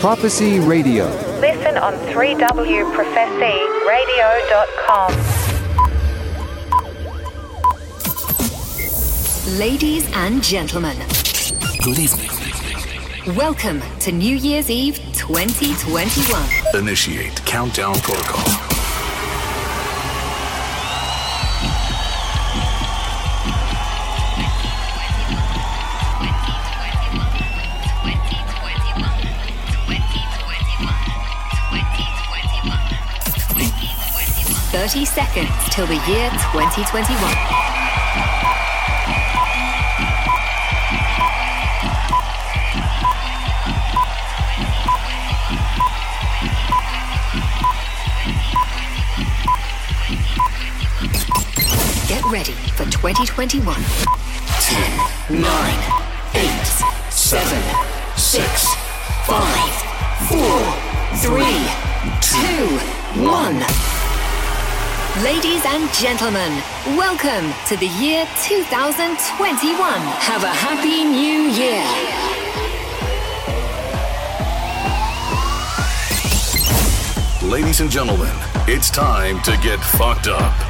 Prophecy Radio. Listen on 3wprophecyradio.com. Ladies and gentlemen, Good evening. welcome to New Year's Eve 2021. Initiate countdown protocol. Thirty seconds till the year 2021. Get ready for 2021. Nine, eight, seven, six, Five, four, three, two, one. Ladies and gentlemen, welcome to the year 2021. Have a happy new year. Ladies and gentlemen, it's time to get fucked up.